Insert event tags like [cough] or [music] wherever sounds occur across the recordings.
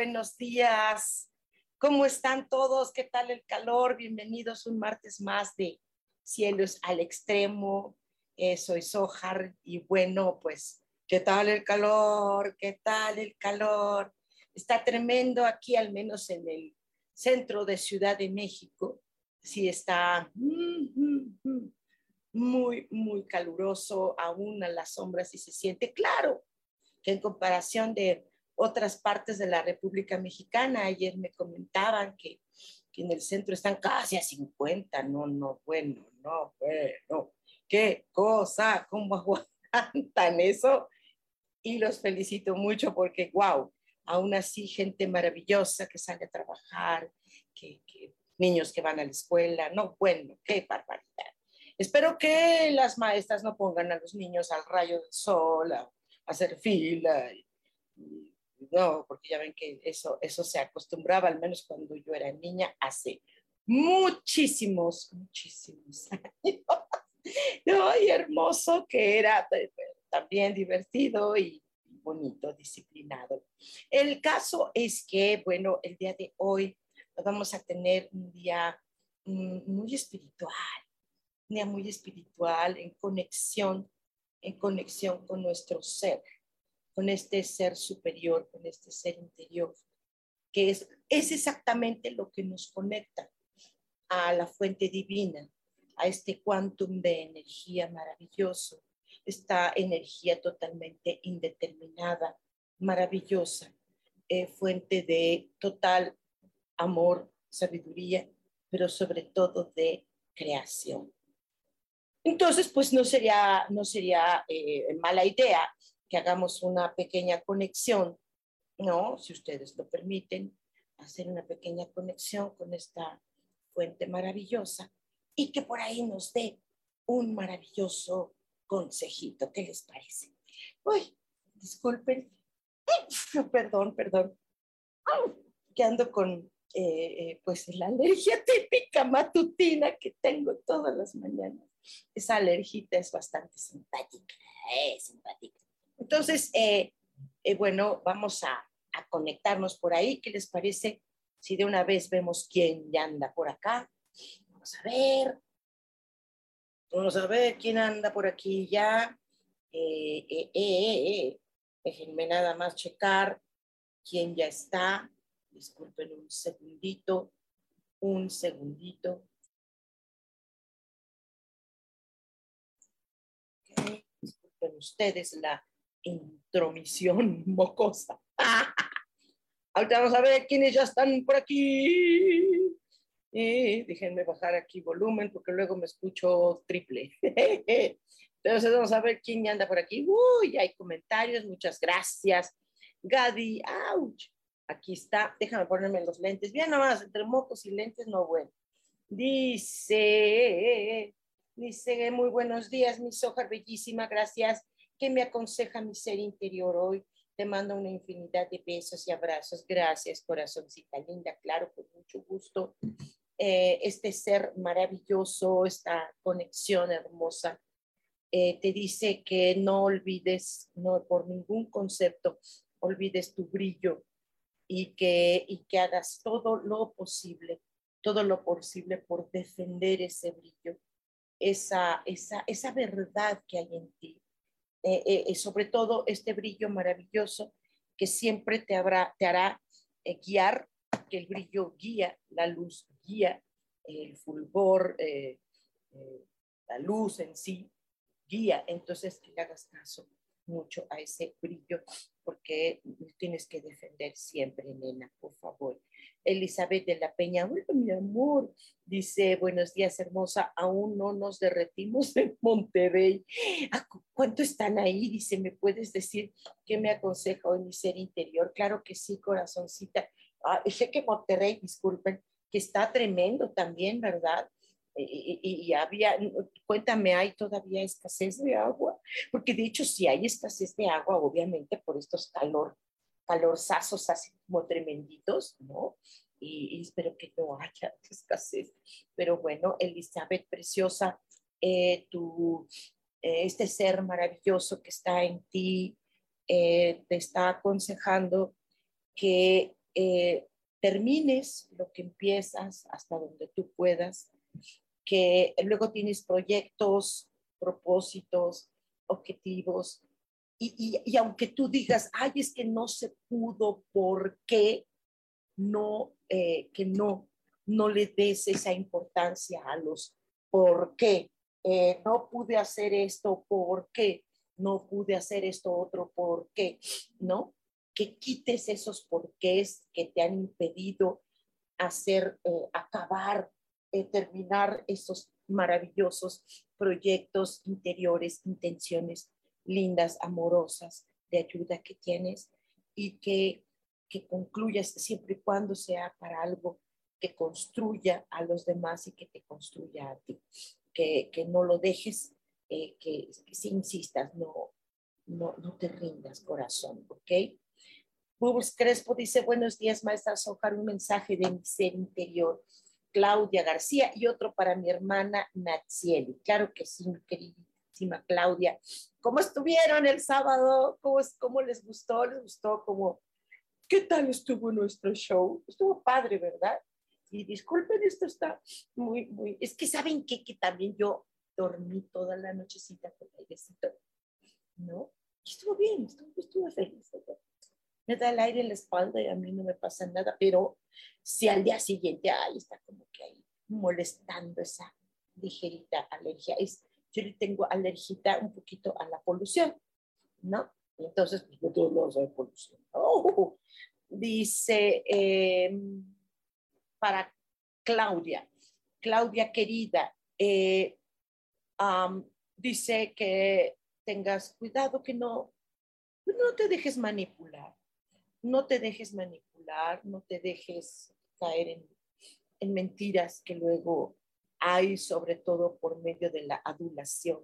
Buenos días. ¿Cómo están todos? ¿Qué tal el calor? Bienvenidos un martes más de Cielos al Extremo. Eh, soy Sojar y bueno, pues, ¿qué tal el calor? ¿Qué tal el calor? Está tremendo aquí, al menos en el centro de Ciudad de México. Sí está muy, muy caluroso, aún a las sombras y se siente claro que en comparación de otras partes de la República Mexicana, ayer me comentaban que, que en el centro están casi a 50, no, no, bueno, no, bueno, qué cosa, cómo [laughs] aguantan eso. Y los felicito mucho porque, wow, aún así gente maravillosa que sale a trabajar, que, que niños que van a la escuela, no, bueno, qué barbaridad. Espero que las maestras no pongan a los niños al rayo del sol, a hacer fila. No, porque ya ven que eso, eso se acostumbraba, al menos cuando yo era niña, hace muchísimos, muchísimos [laughs] años. No, y hermoso que era eh, también divertido y bonito, disciplinado. El caso es que, bueno, el día de hoy vamos a tener un día mm, muy espiritual, un día muy espiritual en conexión en conexión con nuestro ser, con este ser superior, con este ser interior, que es, es exactamente lo que nos conecta a la fuente divina, a este quantum de energía maravilloso, esta energía totalmente indeterminada, maravillosa, eh, fuente de total amor, sabiduría, pero sobre todo de creación. Entonces, pues no sería, no sería eh, mala idea que hagamos una pequeña conexión, ¿no? Si ustedes lo permiten, hacer una pequeña conexión con esta fuente maravillosa y que por ahí nos dé un maravilloso consejito. ¿Qué les parece? Uy, disculpen. Perdón, perdón. Que ando con eh, eh, pues la alergia típica matutina que tengo todas las mañanas esa alergita es bastante simpática, eh, simpática. Entonces, eh, eh, bueno, vamos a, a, conectarnos por ahí. ¿Qué les parece si de una vez vemos quién ya anda por acá? Vamos a ver. Vamos a ver quién anda por aquí ya. Déjenme nada más checar quién ya está. Disculpen un segundito, un segundito. disculpen ustedes la intromisión mocosa. [laughs] Ahorita vamos a ver quiénes ya están por aquí. Déjenme bajar aquí volumen porque luego me escucho triple. [laughs] Entonces vamos a ver quién anda por aquí. Uy, hay comentarios, muchas gracias. Gadi, ouch. Aquí está, déjame ponerme los lentes. Bien nomás, entre mocos y lentes no bueno. Dice, Dice, muy buenos días, mi soja bellísima, gracias. ¿Qué me aconseja mi ser interior hoy? Te mando una infinidad de besos y abrazos. Gracias, corazoncita linda, claro, con mucho gusto. Eh, este ser maravilloso, esta conexión hermosa, eh, te dice que no olvides, no por ningún concepto, olvides tu brillo y que, y que hagas todo lo posible, todo lo posible por defender ese brillo esa, esa, esa verdad que hay en ti, eh, eh, sobre todo este brillo maravilloso que siempre te, habrá, te hará guiar, que el brillo guía, la luz guía, el fulgor, la luz en sí guía. Entonces, que le hagas caso mucho a ese brillo porque tienes que defender siempre, nena, por favor. Elizabeth de la Peña, hola mi amor, dice, buenos días hermosa, aún no nos derretimos en Monterrey. ¿Cuánto están ahí? Dice, ¿me puedes decir qué me aconseja hoy mi ser interior? Claro que sí, corazoncita. Ah, sé que Monterrey, disculpen, que está tremendo también, ¿verdad? Y, había, cuéntame, ¿hay todavía escasez de agua? Porque de hecho si hay escasez de agua, obviamente por estos calor, calorzazos así como tremenditos, ¿no? Y, espero que no haya [laughs] escasez. Pero bueno, Elizabeth, preciosa, eh, tu, eh, este ser maravilloso que está en ti, eh, te está aconsejando que termines lo que empiezas hasta donde tú puedas que luego tienes proyectos, propósitos, objetivos, y, y, aunque tú digas, ay, es que no se pudo, ¿por qué? No, eh, que no, no le des esa importancia a los por qué. Eh, no pude hacer esto, ¿por qué? No pude hacer esto otro, ¿por qué? ¿No? Que quites esos porqués que te han impedido hacer, eh, acabar eh, terminar esos maravillosos proyectos interiores, intenciones lindas, amorosas, de ayuda que tienes y que, que concluyas siempre y cuando sea para algo que construya a los demás y que te construya a ti. Que, que no lo dejes, eh, que, que si insistas, no, no, no te rindas, corazón, ¿ok? Bubbles Crespo dice, buenos días, maestra Sojar, un mensaje de mi ser interior. Claudia García y otro para mi hermana Natsieli. Claro que sí, mi queridísima Claudia. ¿Cómo estuvieron el sábado? ¿Cómo, les gustó? ¿Les gustó? ¿Cómo? ¿Qué tal estuvo nuestro show? Estuvo padre, ¿verdad? Y disculpen, esto está muy, muy... Es que saben qué? que también yo dormí toda la nochecita con airecito, ¿no? Estuvo bien, estuvo, estuvo feliz. Me da el aire en la espalda y a mí no me pasa nada, pero si al día siguiente, ahí está como que ahí molestando esa ligerita alergia. Es, yo le tengo alergita un poquito a la polución, ¿no? Entonces, pues no todos lados hay polución. Oh, dice em, para Claudia, Claudia querida, eh, dice que tengas cuidado, que no, no te dejes manipular, no te dejes manipular no te dejes caer en, mentiras que luego hay, sobre todo por medio de la adulación.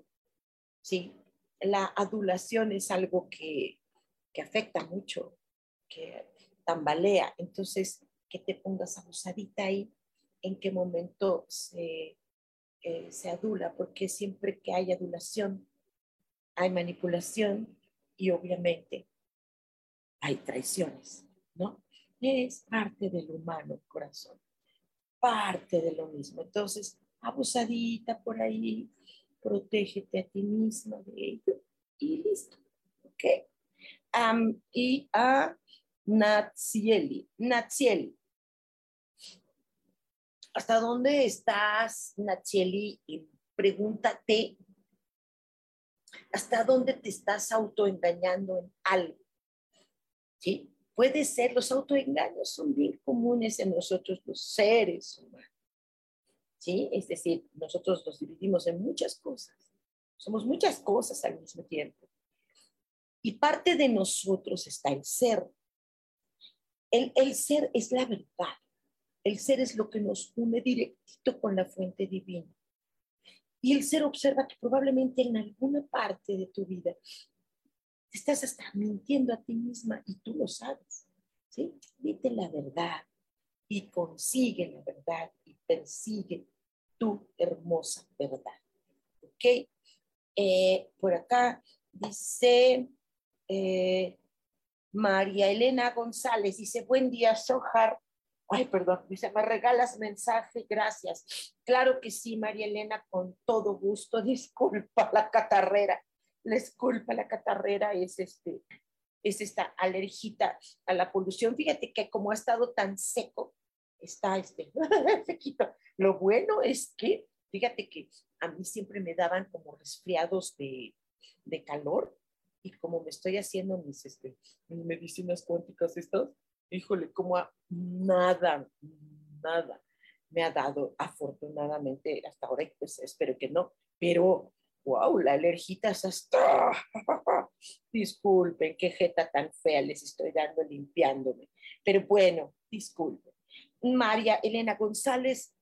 ¿sí? La adulación es algo que, afecta mucho, que tambalea. Entonces, que te pongas abusadita ahí, en qué momento se, eh, se adula, porque siempre que hay adulación, hay manipulación y obviamente hay traiciones, ¿no? es parte del humano corazón, parte de lo mismo. Entonces, abusadita por ahí, protégete a ti misma de ello y listo. ¿Ok? y a Natsieli. Natsieli. ¿Hasta dónde estás, Natsieli? pregúntate, ¿hasta dónde te estás autoengañando en algo? ¿Sí? puede ser, los autoengaños son bien comunes en nosotros los seres humanos. ¿Sí? Es decir, nosotros los dividimos en muchas cosas. Somos muchas cosas al mismo tiempo. Y parte de nosotros está el ser. El, el ser es la verdad. El ser es lo que nos une directito con la fuente divina. Y el ser observa que probablemente en alguna parte de tu vida estás hasta mintiendo a ti misma y tú lo sabes. ¿sí? Dite la verdad y consigue la verdad y persigue tu hermosa verdad. ¿Ok? Eh, por acá dice eh, María Elena González, dice, buen día, Sohar. Ay, perdón, dice, me regalas mensaje, gracias. Claro que sí, María Elena, con todo gusto. [laughs] Disculpa la catarrera les culpa la catarrera es este es esta alergita a la polución. Fíjate que como ha estado tan seco, está este [laughs] sequito. Lo bueno es que, fíjate que a mí siempre me daban como resfriados de, de calor y como me estoy haciendo mis, este, medicinas cuánticas estas, híjole, como nada, nada me ha dado afortunadamente hasta ahora, pues espero que no, pero wow, la alergita es hasta, [laughs] disculpen, qué jeta tan fea les estoy dando limpiándome, pero bueno, disculpen. María Elena González,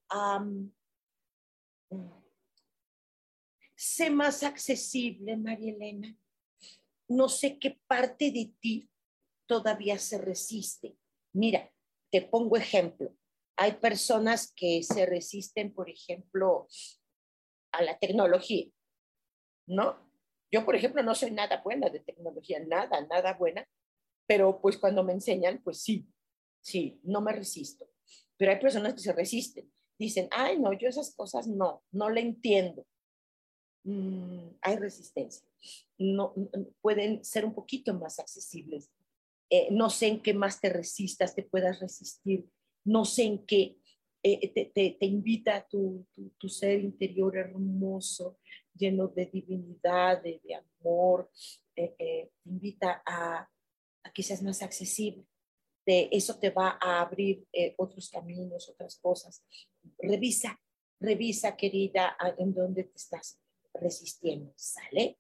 sé más accesible, María Elena. No sé qué parte de ti todavía se resiste. Mira, te pongo ejemplo. Hay personas que se resisten, por ejemplo, a la tecnología, ¿no? Yo, por ejemplo, no soy nada buena de tecnología, nada, nada buena, pero pues cuando me enseñan, pues sí, sí, no me resisto. Pero hay personas que se resisten. Dicen, ay, no, yo esas cosas no, no le entiendo. Mm, hay resistencia. No, pueden ser un poquito más accesibles. Eh, no sé en qué más te resistas, te puedas resistir. No sé en qué eh, te, te, te, invita tu, tu, tu, ser interior hermoso, lleno de divinidad, de, amor. Eh, te invita a, a que seas más accesible de eso te va a abrir eh, otros caminos, otras cosas. Revisa, revisa, querida, en dónde te estás resistiendo, ¿sale?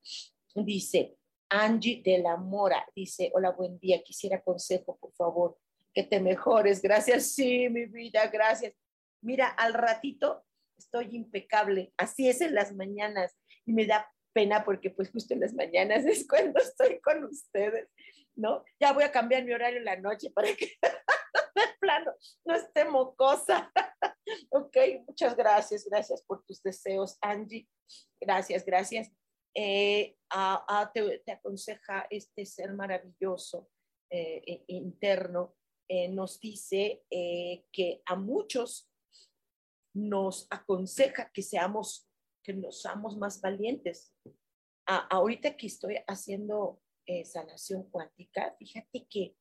Dice Angie de la Mora, dice, hola, buen día, quisiera consejo, por favor, que te mejores. Gracias, sí, mi vida, gracias. Mira, al ratito estoy impecable, así es en las mañanas y me da pena porque pues justo en las mañanas [laughs] es cuando estoy con ustedes ¿no? Ya voy a cambiar mi horario en la noche para que [laughs] de plano no esté mocosa. [laughs] ok, muchas gracias, gracias por tus deseos, Angie. Gracias, gracias. Eh, te, aconseja este ser maravilloso eh, e, interno. Eh, nos dice que a muchos nos aconseja que seamos, que nos seamos más valientes. ahorita que estoy haciendo eh, sanación cuántica, fíjate que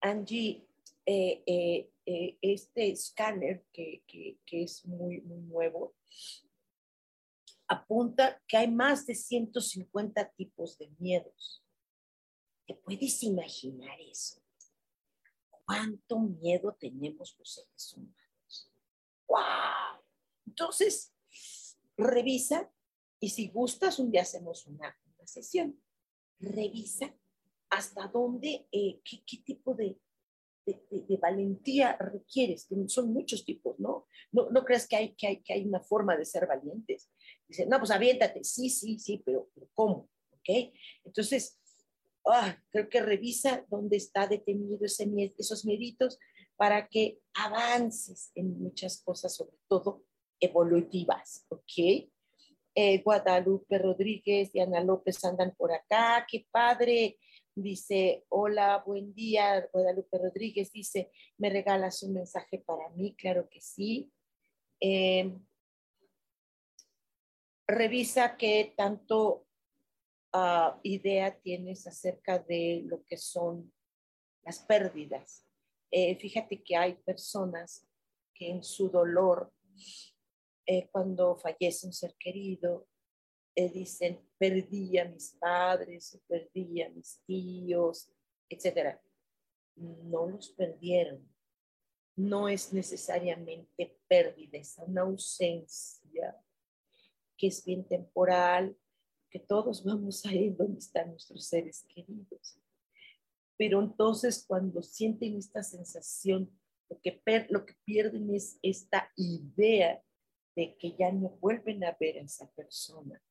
Angie, eh, eh, este escáner que, es muy, muy nuevo, apunta que hay más de 150 tipos de miedos. ¿Te puedes imaginar eso? ¿Cuánto miedo tenemos los seres humanos? ¡Wow! Entonces, revisa y si gustas, un día hacemos una, una sesión revisa hasta dónde, eh, qué, tipo de, de, valentía requieres, son muchos tipos, ¿no? ¿no? No creas que hay, que, hay, que hay una forma de ser valientes. Dice, no, pues aviéntate, sí, sí, sí, pero, ¿cómo? ¿Ok? Entonces, ah, creo que revisa dónde está detenido ese, esos mieditos para que avances en muchas cosas, sobre todo evolutivas, ¿ok? Eh, Guadalupe Rodríguez y Ana López andan por acá, qué padre. Dice, hola, buen día. Guadalupe Rodríguez dice, ¿me regalas un mensaje para mí? Claro que sí. Em, revisa qué tanto ah, idea tienes acerca de lo que son las pérdidas. Eh, fíjate que hay personas que en su dolor eh, cuando fallece un ser querido, eh, dicen, perdí a mis padres, perdí a mis tíos, etc. No los perdieron. No es necesariamente pérdida, es una ausencia que es bien temporal, que todos vamos a ir donde están nuestros seres queridos. Pero entonces cuando sienten esta sensación, lo que, lo que pierden es esta idea de que ya no vuelven a ver a esa persona.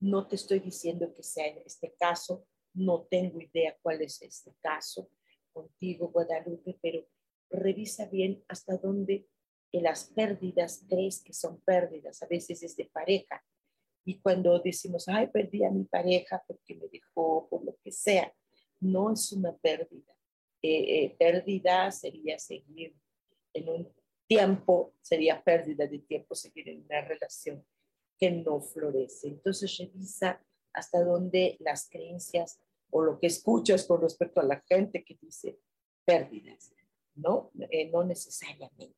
No te estoy diciendo que sea en este caso, no tengo idea cuál es este caso contigo, Guadalupe, pero revisa bien hasta dónde las pérdidas crees que son pérdidas, a veces es de pareja. Y cuando decimos, ay, perdí a mi pareja porque me dejó, por lo que sea, no es una pérdida. Eh, eh, pérdida sería seguir en un tiempo, sería pérdida de tiempo seguir en una relación que no florece. Entonces revisa hasta dónde las creencias o lo que escuchas con respecto a la gente que dice pérdidas, ¿no? Eh, no necesariamente,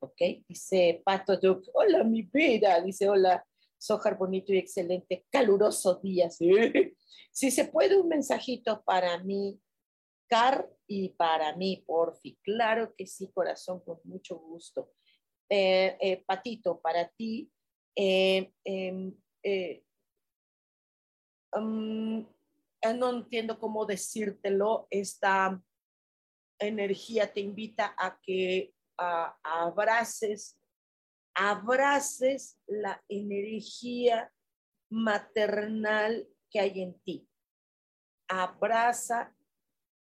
¿ok? Dice Pato Duke, hola mi vida, dice hola, Sojar bonito y excelente, caluroso día, [laughs] Si se puede un mensajito para mí, Car, y para mí, porfi. Claro que sí, corazón, con mucho gusto. Eh, eh, Patito, para ti, em, um, no entiendo cómo decírtelo, esta energía te invita a que abraces, abraces la energía maternal que hay en ti. Abraza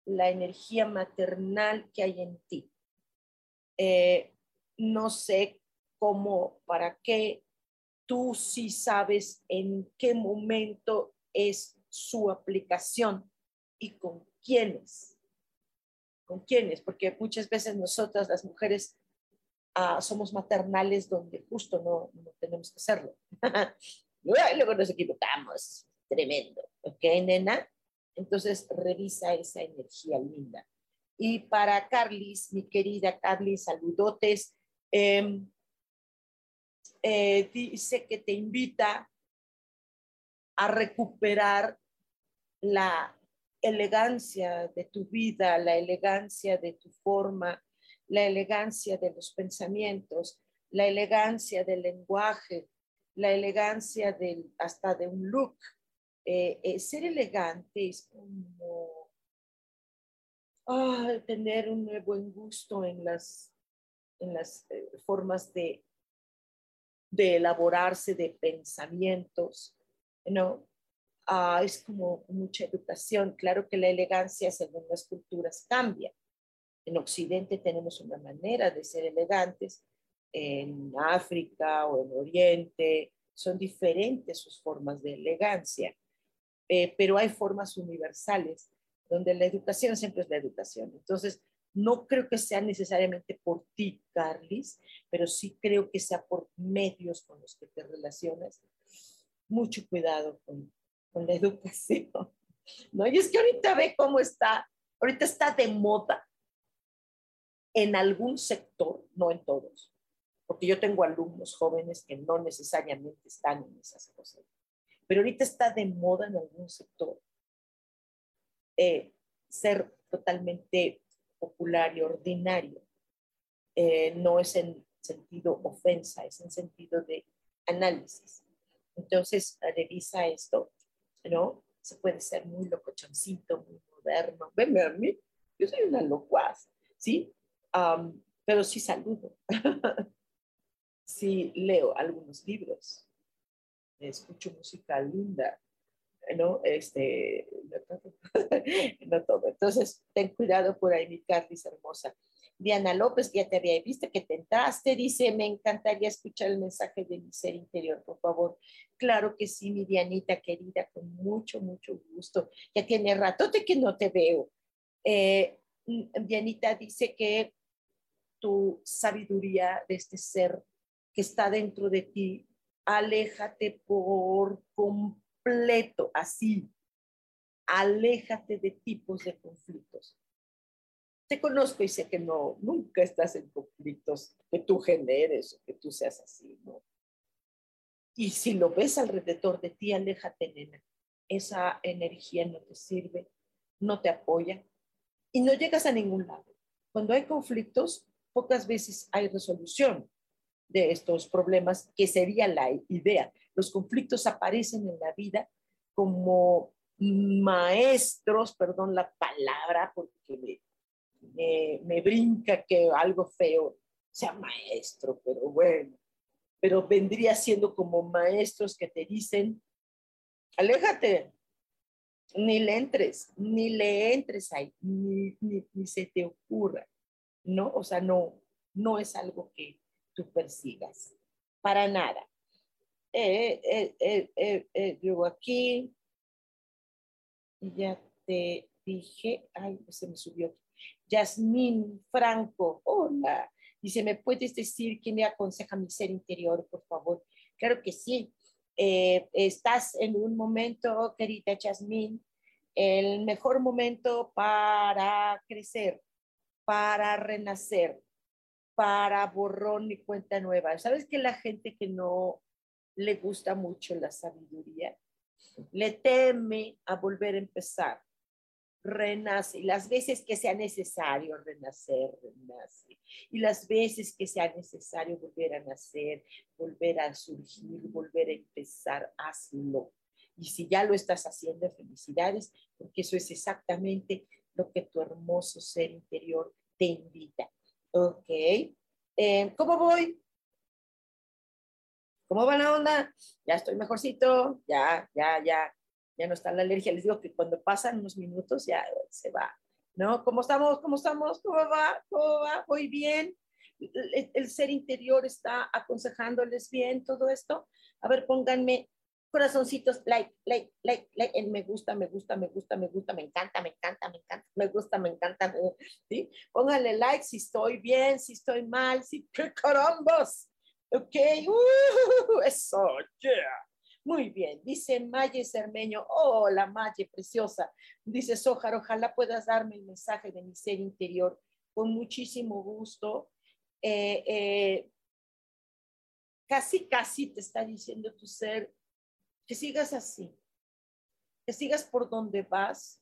la energía maternal que hay en ti. Eh, no sé cómo, para qué, tú sí sabes en qué momento es su aplicación y con quiénes. ¿Con quiénes? Porque muchas veces nosotras las mujeres ah, somos maternales donde justo no, no tenemos que hacerlo. [laughs] Luego nos equivocamos. Tremendo. ¿Ok, nena? Entonces revisa esa energía linda. Y para Carlis, mi querida Carlis, saludotes. Em, eh, dice que te invita a recuperar la elegancia de tu vida, la elegancia de tu forma, la elegancia de los pensamientos, la elegancia del lenguaje, la elegancia del, hasta de un look. Eh, eh, ser elegante es como ah, tener un buen gusto en las, eh, formas de, de elaborarse de pensamientos, ¿no? Ah, es como mucha educación. Claro que la elegancia según las culturas cambia. En Occidente tenemos una manera de ser elegantes, en África o en Oriente son diferentes sus formas de elegancia, eh, pero hay formas universales donde la educación siempre es la educación. Entonces, no creo que sea necesariamente por ti, Carlis, pero sí creo que sea por medios con los que te relacionas. Mucho cuidado con, con la [laughs] educación, ¿no? Y es que ahorita ve cómo está, ahorita está de moda en algún sector, no en todos, porque yo tengo alumnos jóvenes que no necesariamente están en esas cosas, pero ahorita está de moda en algún sector eh, ser totalmente popular y ordinario. Eh, no es en sentido ofensa, es en sentido de análisis. Entonces, revisa esto, ¿no? Se puede ser muy locochoncito, muy moderno. Venme a mí, yo soy una locuaz, ¿sí? pero sí saludo. [laughs] sí leo algunos libros. Escucho música linda. ¿no? Este, [laughs] no todo. Entonces, ten cuidado por ahí, mi Carlis hermosa. Diana López, ya te había visto que te entraste, dice, me encantaría escuchar el mensaje de mi ser interior, por favor. Claro que sí, mi Dianita querida, con mucho, mucho gusto. Ya tiene ratote que no te veo. Eh, Dianita dice que tu sabiduría de este ser que está dentro de ti, aléjate por completo, así, aléjate de tipos de conflictos. Te conozco y sé que no, nunca estás en conflictos que tú generes o que tú seas así, ¿no? Y si lo ves alrededor de ti, aléjate, nena. Esa energía no te sirve, no te apoya y no llegas a ningún lado. Cuando hay conflictos, pocas veces hay resolución de estos problemas, que sería la idea. Los conflictos aparecen en la vida como maestros, perdón la palabra, porque me, me, brinca que algo feo sea maestro, pero bueno, pero vendría siendo como maestros que te dicen, aléjate, ni le entres, ni le entres ahí, ni, ni, ni se te ocurra, ¿no? O sea, no, no es algo que tú persigas, para nada. Eh, eh, eh, eh, luego aquí, ya te dije, ay, se me subió. Yasmín Franco, hola. Dice, ¿me puedes decir quién me aconseja mi ser interior, por favor? Claro que sí. Estás en un momento, querida Jasmine, el mejor momento para crecer, para renacer, para borrón y cuenta nueva. ¿Sabes que la gente que no le gusta mucho la sabiduría, le teme a volver a empezar? renace. Y las veces que sea necesario renacer, renace. Y las veces que sea necesario volver a nacer, volver a surgir, volver a empezar, hazlo. Y si ya lo estás haciendo, felicidades, porque eso es exactamente lo que tu hermoso ser interior te invita. Ok. Eh, ¿Cómo voy? ¿Cómo va la onda? Ya estoy mejorcito, ya, ya, ya, ya no está la alergia. Les digo que cuando pasan unos minutos ya se va, ¿no? ¿Cómo estamos? ¿Cómo estamos? ¿Cómo va? ¿Cómo va? ¿Voy bien? El, ser interior está aconsejándoles bien todo esto. A ver, pónganme corazoncitos, like, like, like, like, en me gusta, me gusta, me gusta, me gusta, me encanta, me encanta, me encanta, me gusta, me encanta, ¿sí? Pónganle like si estoy bien, si estoy mal, si, [laughs] ¡qué carambas! Ok, uh, eso, yeah. Muy bien, dice Maye Cermeño, hola Maye, preciosa. Dice Sojar, ojalá puedas darme el mensaje de mi ser interior con muchísimo gusto. Eh, eh, casi, casi te está diciendo tu ser que sigas así, que sigas por donde vas,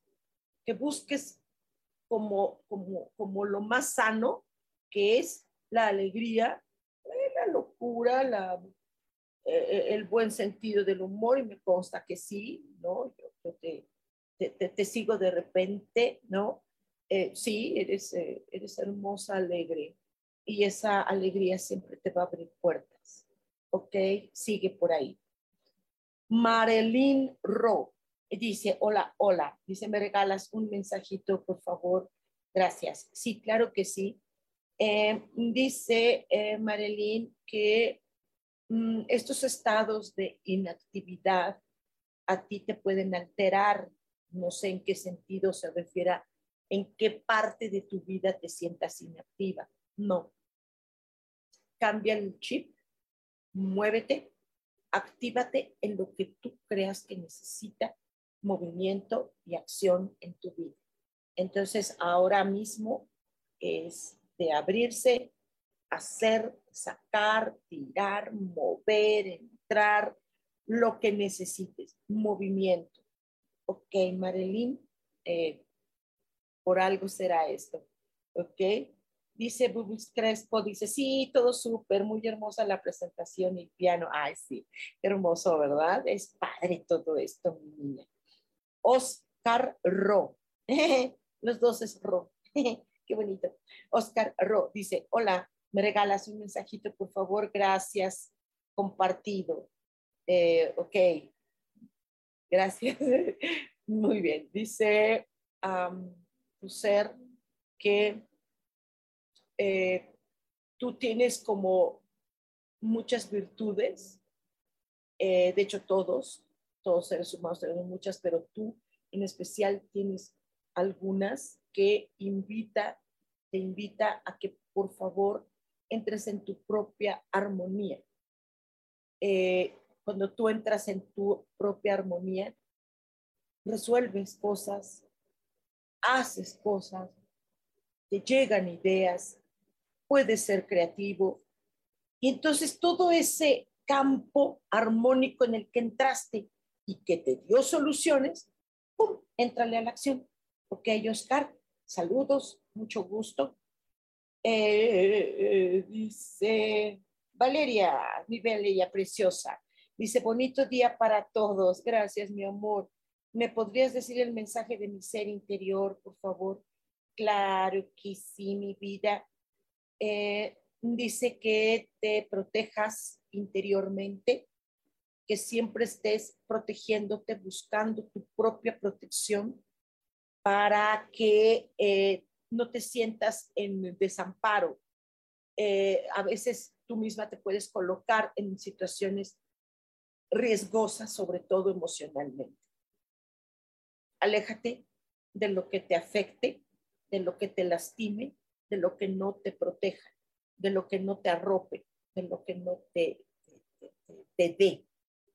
que busques como, como, como lo más sano, que es la alegría, la locura, la eh, eh, el buen sentido del humor y me consta que sí, ¿no? Yo, te, te, te, sigo de repente, ¿no? Eh, sí, eres, eres hermosa, alegre y esa alegría siempre te va a abrir puertas, ¿ok? Sigue por ahí. Marilyn Ro dice, hola, hola, dice, ¿me regalas un mensajito, por favor? Gracias. Sí, claro que sí. dice Marilyn que Mm, estos estados de inactividad a ti te pueden alterar, no sé en qué sentido se refiere, en qué parte de tu vida te sientas inactiva. No. Cambia el chip, muévete, actívate en lo que tú creas que necesita movimiento y acción en tu vida. Entonces, ahora mismo es de abrirse, hacer, sacar, tirar, mover, entrar, lo que necesites, movimiento. Ok, Marilyn, eh, por algo será esto. Ok, dice Bubbles Crespo, dice, sí, todo súper, muy hermosa la presentación y piano. Ay, sí, hermoso, ¿verdad? Es padre todo esto, mi niña. Oscar Ro, [laughs] los dos es Ro, [laughs] qué bonito. Oscar Ro dice, hola, me regalas un mensajito, por favor, gracias, compartido. Eh, ok, gracias. [laughs] Muy bien, dice tu ser que eh, tú tienes como muchas virtudes, eh, de hecho todos, todos seres humanos tenemos muchas, pero tú en especial tienes algunas que invita, te invita a que por favor entres en tu propia armonía. Eh, cuando tú entras en tu propia armonía, resuelves cosas, haces cosas, te llegan ideas, puedes ser creativo. Y entonces todo ese campo armónico en el que entraste y que te dio soluciones, ¡pum!, entrale a la acción. Ok, Oscar, saludos, mucho gusto. Eh, dice Valeria, mi bella preciosa. Dice, bonito día para todos. Gracias, mi amor. ¿Me podrías decir el mensaje de mi ser interior, por favor? Claro que sí, mi vida. Eh, dice que te protejas interiormente, que siempre estés protegiéndote, buscando tu propia protección para que no te sientas en desamparo. Eh, a veces tú misma te puedes colocar en situaciones riesgosas, sobre todo emocionalmente. Aléjate de lo que te afecte, de lo que te lastime, de lo que no te proteja, de lo que no te arrope, de lo que no te, te, te dé.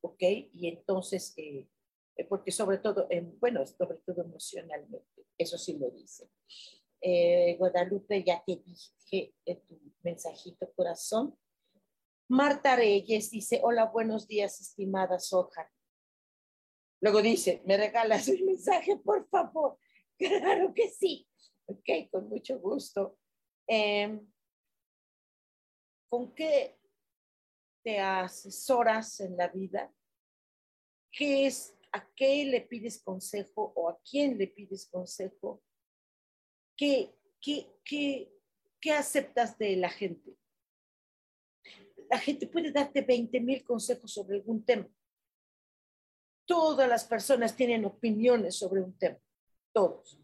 ¿ok? Y entonces, eh, eh, porque sobre todo, bueno, sobre todo emocionalmente, eso sí lo dice. Eh, Guadalupe, ya te dije tu mensajito corazón. Marta Reyes dice, hola, buenos días, estimada Soja. Luego dice, ¿me regalas un mensaje, por favor? [laughs] Claro que sí. Ok, con mucho gusto. Em, ¿Con qué te asesoras en la vida? ¿Qué es, a qué le pides consejo o a quién le pides consejo? ¿Qué, qué, qué, qué aceptas de la gente? La gente puede darte 20 mil consejos sobre algún tema. Todas las personas tienen opiniones sobre un tema, todos.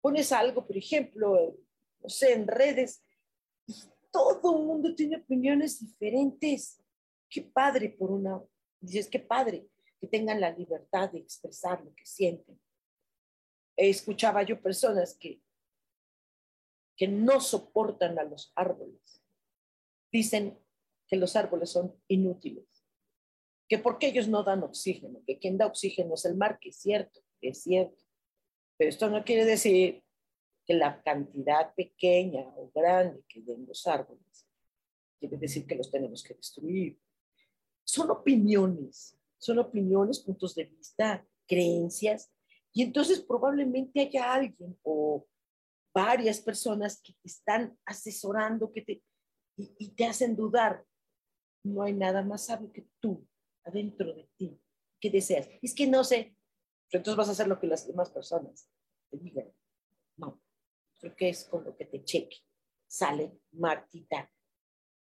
Pones algo, por ejemplo, no sé, en redes, y todo el mundo tiene opiniones diferentes. Qué padre por una, dices, qué padre que tengan la libertad de expresar lo que sienten. Escuchaba yo personas que que no soportan a los árboles. Dicen que los árboles son inútiles, que porque ellos no dan oxígeno, que quien da oxígeno es el mar, que es cierto, es cierto. Pero esto no quiere decir que la cantidad pequeña o grande que den los árboles quiere decir que los tenemos que destruir. Son opiniones, son opiniones, puntos de vista, creencias, y entonces probablemente haya alguien o varias personas que te están asesorando que te, y, te hacen dudar. No hay nada más sabio que tú, adentro de ti, que deseas. Es que no sé, entonces vas a hacer lo que las demás personas te digan. Creo que es con lo que te cheque. Sale Martita.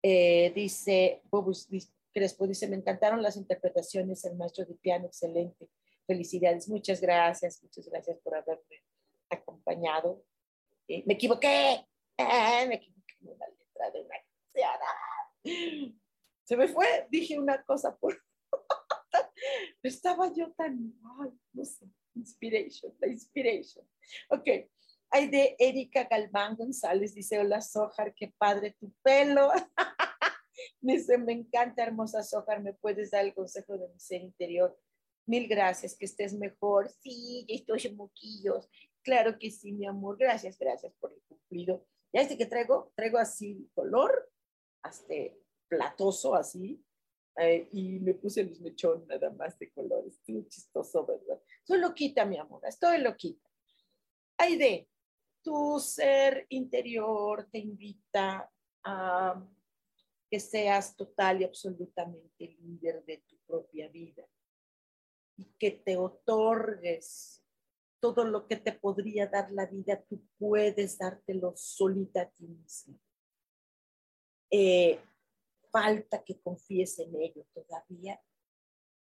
Eh, dice, Bobus Crespo dice, me encantaron las interpretaciones, el maestro de piano, excelente. Felicidades, muchas gracias, muchas gracias por haberme acompañado me equivoqué, me equivoqué en una letra de una. Se me fue, dije una cosa por Estaba yo tan, ay, no sé, inspiration, la inspiration. Ok, hay de Erika Galván González, dice, hola Sojar, qué padre tu pelo. [laughs] dice, me encanta, hermosa Sojar, ¿me puedes dar el consejo de mi ser interior? Mil gracias, que estés mejor. Sí, ya estoy en moquillos. Claro que sí, mi amor. Gracias, gracias por el cumplido. Ya este que traigo, traigo así color, hasta platoso así, eh, y me puse el mechón nada más de color. Estuvo chistoso, ¿verdad? Soy loquita, mi amor, estoy loquita. Aide, tu ser interior te invita a que seas total y absolutamente líder de tu propia vida y que te otorgues todo lo que te podría dar la vida, tú puedes dártelo solita a ti mismo. Eh, falta que confíes en ello todavía,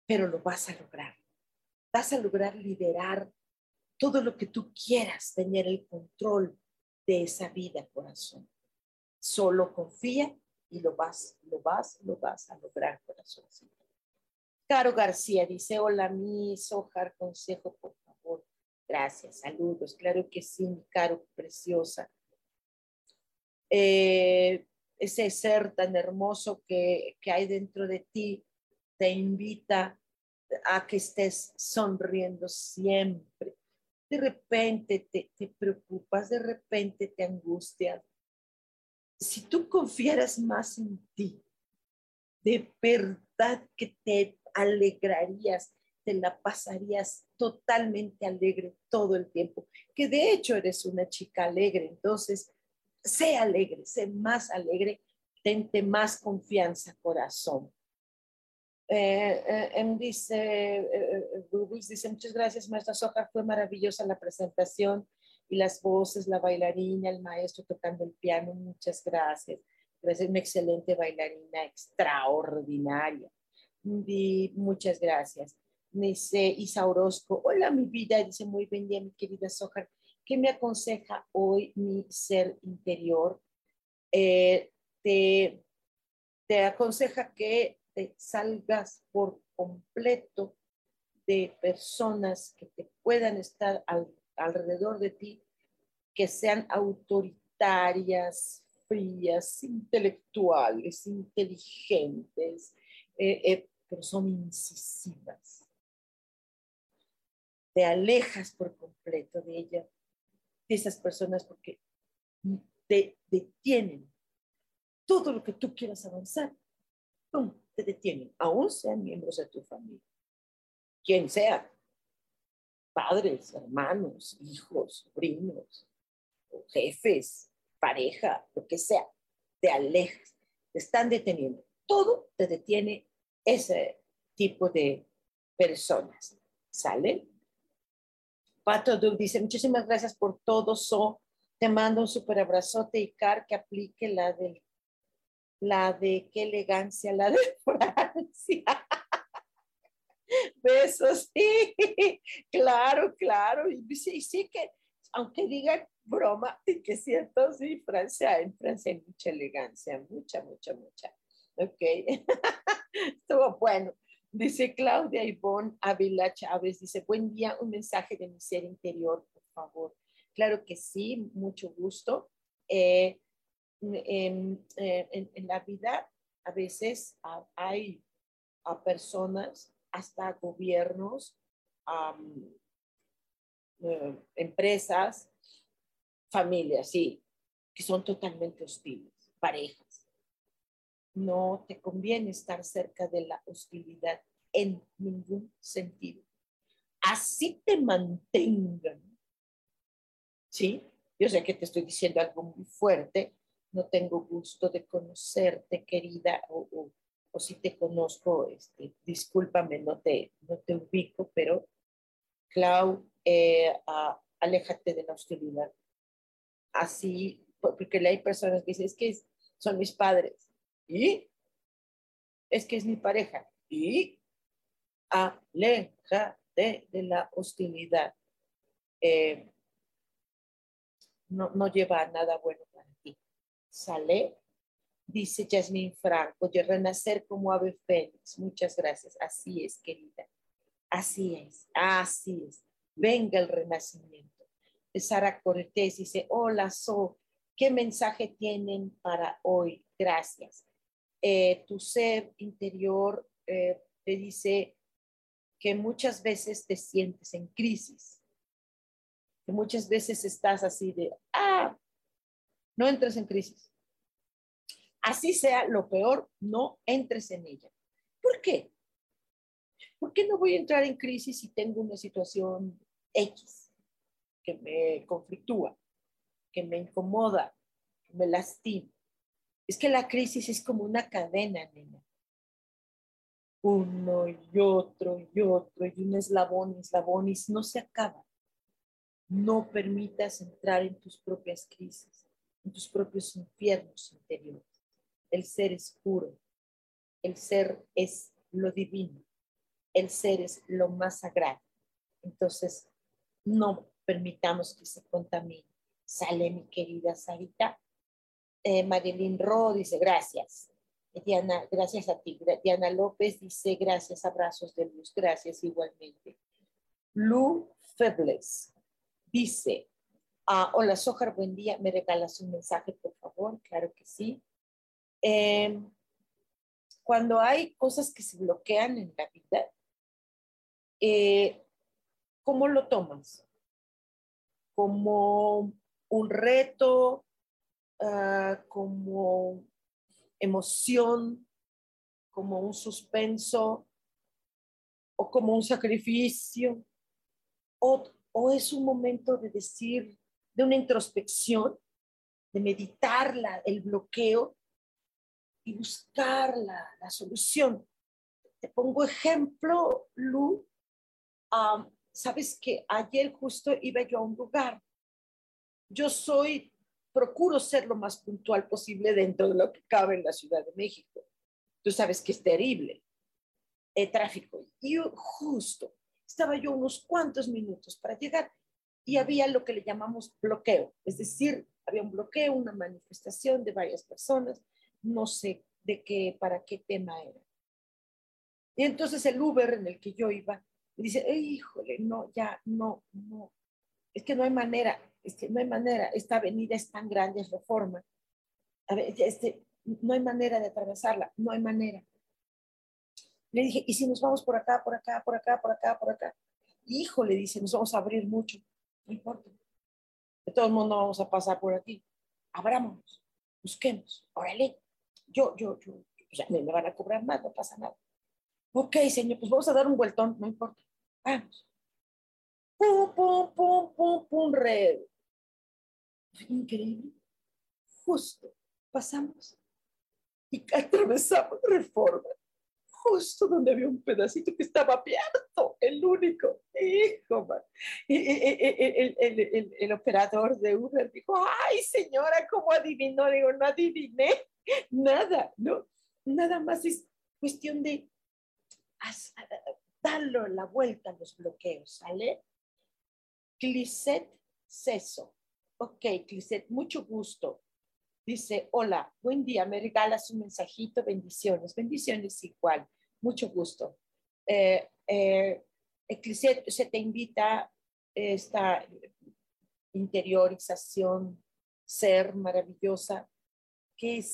pero lo vas a lograr. Vas a lograr liderar todo lo que tú quieras, tener el control de esa vida, corazón. Solo confía y lo vas, lo vas, lo vas a lograr, corazón. Caro García dice, hola, mi Sojar, consejo, por Gracias, saludos. Claro que sí, mi caro, preciosa. Eh, ese ser tan hermoso que, hay dentro de ti te invita a que estés sonriendo siempre. De repente te, te preocupas, de repente te angustias. Si tú confiaras más en ti, de verdad que te alegrarías, te la pasarías totalmente alegre todo el tiempo, que de hecho eres una chica alegre, entonces sé alegre, sé más alegre, tente más confianza, corazón. Eh, eh, dice, eh, dice, muchas gracias, maestra Soja, fue maravillosa la presentación y las voces, la bailarina, el maestro tocando el piano, muchas gracias. Gracias, una excelente bailarina, extraordinaria. muchas gracias dice Isa Orozco, hola mi vida, dice muy bien mi querida Sojar, ¿qué me aconseja hoy mi ser interior? Eh, te, te aconseja que te salgas por completo de personas que te puedan estar alrededor de ti, que sean autoritarias, frías, intelectuales, inteligentes, eh, eh, pero son incisivas. Te alejas por completo de ella, de esas personas, porque te detienen. Todo lo que tú quieras avanzar, ¡pum! Te detienen, aún sean miembros de tu familia. Quien sea, padres, hermanos, hijos, sobrinos, jefes, pareja, lo que sea, te alejas, te están deteniendo. Todo te detiene ese tipo de personas. ¿Sale? Pato Duke dice, muchísimas gracias por todo, So. Te mando un súper abrazote y Car que aplique la de, la de qué elegancia, la de [laughs] Francia. Besos, sí, claro, claro. Y sí, sí que, aunque diga broma, que cierto, sí, Francia, en Francia hay mucha elegancia, mucha, mucha, mucha. Ok, [laughs] estuvo bueno. Dice Claudia Ivonne Ávila Chávez, dice, buen día, un mensaje de mi ser interior, por favor. Claro que sí, mucho gusto. Eh, en, la vida a veces hay a personas, hasta gobiernos, eh, empresas, familias, sí, que son totalmente hostiles, parejas. No te conviene estar cerca de la hostilidad en ningún sentido. Así te mantengan. ¿Sí? Yo sé que te estoy diciendo algo muy fuerte. No tengo gusto de conocerte, querida, o, si te conozco, este, discúlpame, no te, no te ubico, pero Clau, eh, aléjate de la hostilidad. Así, porque hay personas que dicen, es que son mis padres, y es que es mi pareja, y aléjate de la hostilidad. Eh, no, no lleva a nada bueno. ¿Sale? Dice Jasmine Franco, de renacer como ave fénix. Muchas gracias. Así es, querida. Así es, así es. Venga el renacimiento. Sara Cortés dice, hola, So, ¿qué mensaje tienen para hoy? Gracias. Eh, tu ser interior eh, te dice que muchas veces te sientes en crisis, que muchas veces estás así de, no entres en crisis. Así sea lo peor, no entres en ella. ¿Por qué? ¿Por qué no voy a entrar en crisis si tengo una situación X? que me conflictúa, que me incomoda, que me lastima. Es que la crisis es como una cadena, nena. Uno y otro y otro y un eslabón y eslabón y no se acaba. No permitas entrar en tus propias crisis, en tus propios infiernos interiores. El ser es puro. El ser es lo divino. El ser es lo más sagrado. Entonces, no permitamos que se contamine. Sale mi querida Sarita. Eh, Ro dice gracias. Diana, gracias a ti. Diana López dice gracias, abrazos de luz. Gracias igualmente. Lu Febles dice, ah, hola Sojar, buen día. ¿Me regalas un mensaje, por favor? Claro que sí. Em, cuando hay cosas que se bloquean en la vida, eh, ¿cómo lo tomas? como un reto, ah, como emoción, como un suspenso o como un sacrificio, o, es un momento de decir, de una introspección, de meditar el bloqueo y buscar la, solución. Te pongo ejemplo, Lu, sabes que ayer justo iba yo a un lugar. Yo soy, procuro ser lo más puntual posible dentro de lo que cabe en la Ciudad de México. Tú sabes que es terrible el tráfico. Y justo estaba yo unos cuantos minutos para llegar y había lo que le llamamos bloqueo, es decir, había un bloqueo, una manifestación de varias personas, no sé de qué, para qué tema era. Y entonces el Uber en el que yo iba y dice, híjole, no, ya, no, no, es que no hay manera, es que no hay manera, esta avenida es tan grande, es reforma, a ver, este, no hay manera de atravesarla, no hay manera. Le dije, ¿y si nos vamos por acá, por acá, por acá, por acá, por acá? Hijo, le dice, nos vamos a abrir mucho. No importa. De todo el mundo vamos a pasar por aquí. Abrámonos, busquemos, órale. Yo, yo, yo, ya me, me van a cobrar más, no pasa nada. Ok, señor, pues vamos a dar un vueltón, no importa. Vamos. Pum, pum, pum, pum, pum, red. Increíble. Justo pasamos y atravesamos reforma justo donde había un pedacito que estaba abierto, el único. Hijo, el, el, el, el, operador de Uber dijo, ay señora, ¿cómo adivinó? Digo, no adiviné nada, no, nada más es cuestión de darle la vuelta a los bloqueos, ¿sale? Clisset Ceso. Ok, Clisset, mucho gusto. Dice, hola, buen día, me regalas un mensajito, bendiciones, bendiciones igual mucho gusto. Eh, eh, se te invita esta interiorización, ser maravillosa, que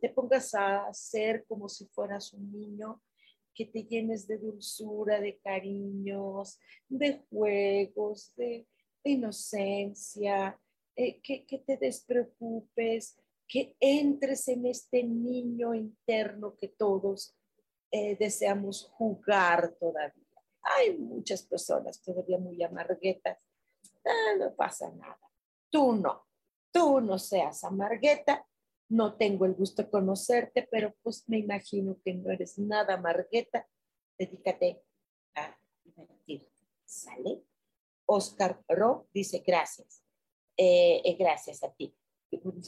te pongas a ser como si fueras un niño, que te llenes de dulzura, de cariños, de juegos, de, inocencia, eh, que, que te despreocupes, que entres en este niño interno que todos eh, deseamos jugar todavía. Hay muchas personas todavía muy amarguetas. Ah, no pasa nada. Tú no. Tú no seas amargueta. No tengo el gusto de conocerte, pero pues me imagino que no eres nada amargueta. Dedícate a divertirte. ¿Sale? Oscar Ro dice gracias. Eh, eh, gracias a ti.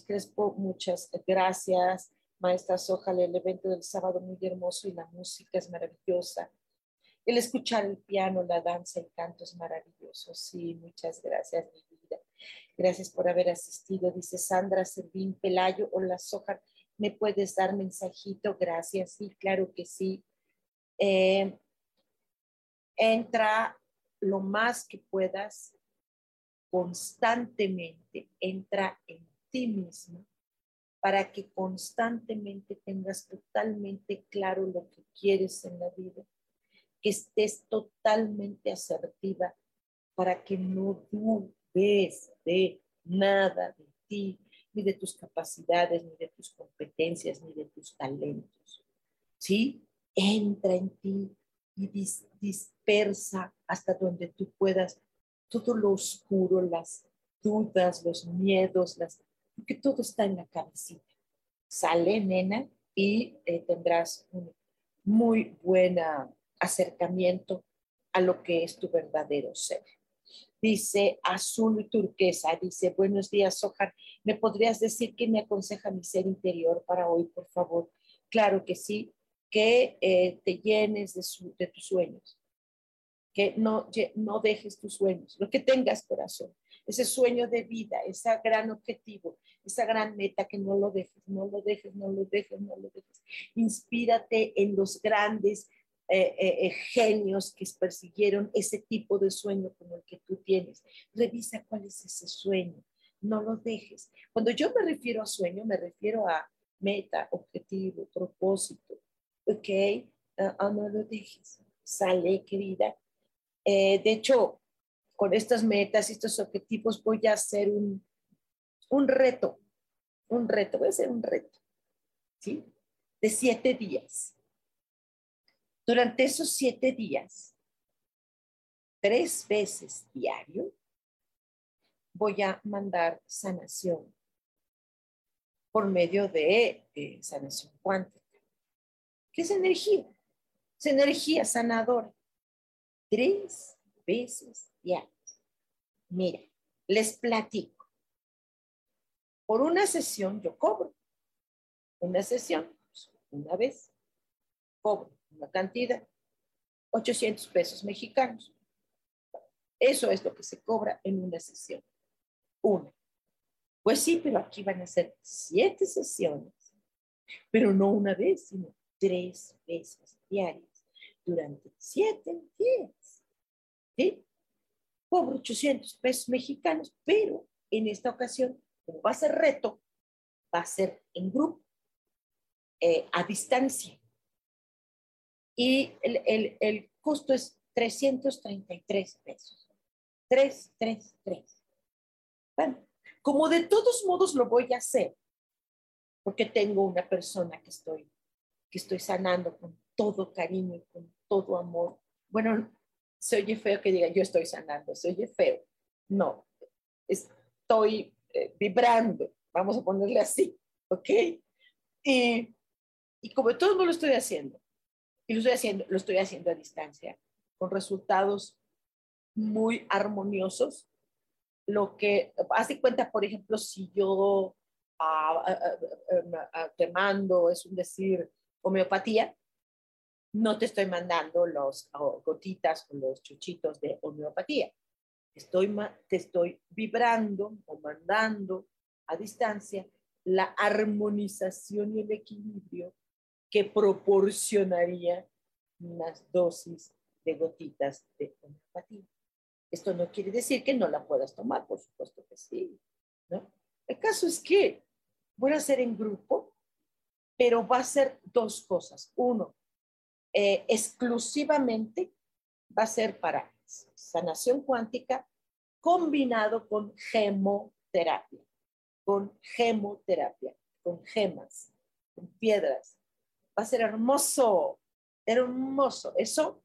Crespo, muchas gracias. Maestra Ojalá el evento del sábado muy hermoso y la música es maravillosa. El escuchar el piano, la danza, el canto es maravilloso. Sí, muchas gracias, mi vida. Gracias por haber asistido. Dice Sandra Servín Pelayo. Hola, Soja, ¿me puedes dar mensajito? Gracias. Sí, claro que sí. Eh, entra lo más que puedas constantemente. Entra en ti mismo para que constantemente tengas totalmente claro lo que quieres en la vida, que estés totalmente asertiva para que no dudes de nada de ti, ni de tus capacidades, ni de tus competencias, ni de tus talentos. ¿Sí? Entra en ti y dispersa hasta donde tú puedas todo lo oscuro, las dudas, los miedos, las porque todo está en la cabecita. Sale, nena, y eh, tendrás un muy buen acercamiento a lo que es tu verdadero ser. Dice azul turquesa, dice, buenos días, Sojar. ¿Me podrías decir qué me aconseja mi ser interior para hoy, por favor? Claro que sí, que eh, te llenes de, de tus sueños, que no, no dejes tus sueños, lo que tengas corazón, ese sueño de vida, ese gran objetivo, esa gran meta que no lo dejes, no lo dejes, no lo dejes, no lo dejes. Inspírate en los grandes eh, eh, eh, genios que persiguieron ese tipo de sueño como el que tú tienes. Revisa cuál es ese sueño, no lo dejes. Cuando yo me refiero a sueño, me refiero a meta, objetivo, propósito. ¿Ok? Ah, no lo dejes. Sale, querida. de hecho, con estas metas y estos objetivos voy a hacer un, un reto, un reto, voy a hacer un reto, ¿sí? De siete días. Durante esos siete días, tres veces diario, voy a mandar sanación por medio de sanación cuántica. ¿Qué es energía? Es energía sanadora. Tres veces Mira, les platico. Por una sesión yo cobro. Una sesión, pues, una vez, cobro una cantidad, 800 pesos mexicanos. Eso es lo que se cobra en una sesión. Una. Pues sí, pero aquí van a ser siete sesiones, pero no una vez, sino tres veces diarias durante siete días. ¿Sí? Cobro 800 pesos mexicanos, pero en esta ocasión como va a ser reto, va a ser en grupo, eh, a distancia. y el, el, el costo es 333 pesos. 333. Bueno, como de todos modos lo voy a hacer, porque tengo una persona que estoy, que estoy sanando con todo cariño y con todo amor. Bueno, se oye feo que diga yo estoy sanando, se oye feo. No, estoy eh, vibrando, vamos a ponerle así, ¿ok? Y, y como todo lo estoy haciendo, y lo estoy haciendo, lo estoy haciendo a distancia, con resultados muy armoniosos. Lo que, hace cuenta, por ejemplo, si yo ah, ah, ah, te mando, es un decir, homeopatía, no te estoy mandando los gotitas o los chuchitos de homeopatía. Estoy, te estoy vibrando o mandando a distancia la armonización y el equilibrio que proporcionaría unas dosis de gotitas de homeopatía. Esto no quiere decir que no la puedas tomar, por supuesto que sí, ¿no? El caso es que voy a hacer en grupo, pero va a ser dos cosas. Uno, eh, exclusivamente va a ser para sanación cuántica combinado con gemoterapia, con gemoterapia, con gemas, con piedras. Va a ser hermoso, hermoso. Eso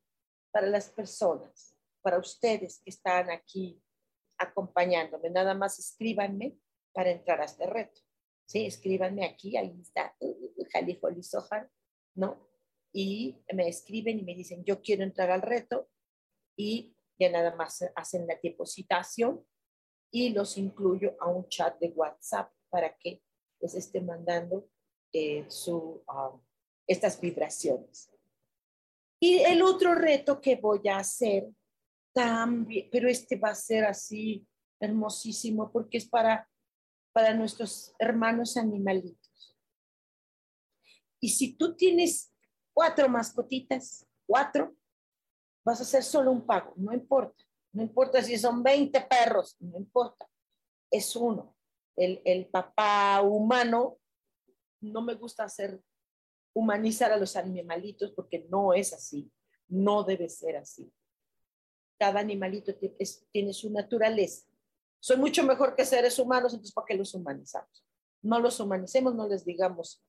para las personas, para ustedes que están aquí acompañándome. Nada más escríbanme para entrar a este reto. Sí, escríbanme aquí, ahí está, Jalifoli Sohar, ¿no? Y me escriben y me dicen, yo quiero entrar al reto y ya nada más hacen la depositación y los incluyo a un chat de WhatsApp para que les esté mandando eh, su, ah, estas vibraciones. Y el otro reto que voy a hacer también, pero este va a ser así hermosísimo porque es para, para nuestros hermanos animalitos. Y si tú tienes cuatro mascotitas, cuatro, vas a hacer solo un pago, no importa. No importa si son 20 perros, no importa. Es uno. El, el papá humano, no me gusta hacer humanizar a los animalitos porque no es así, no debe ser así. Cada animalito tiene su naturaleza. Son mucho mejor que seres humanos, entonces ¿para qué los humanizamos? No los humanicemos, no les digamos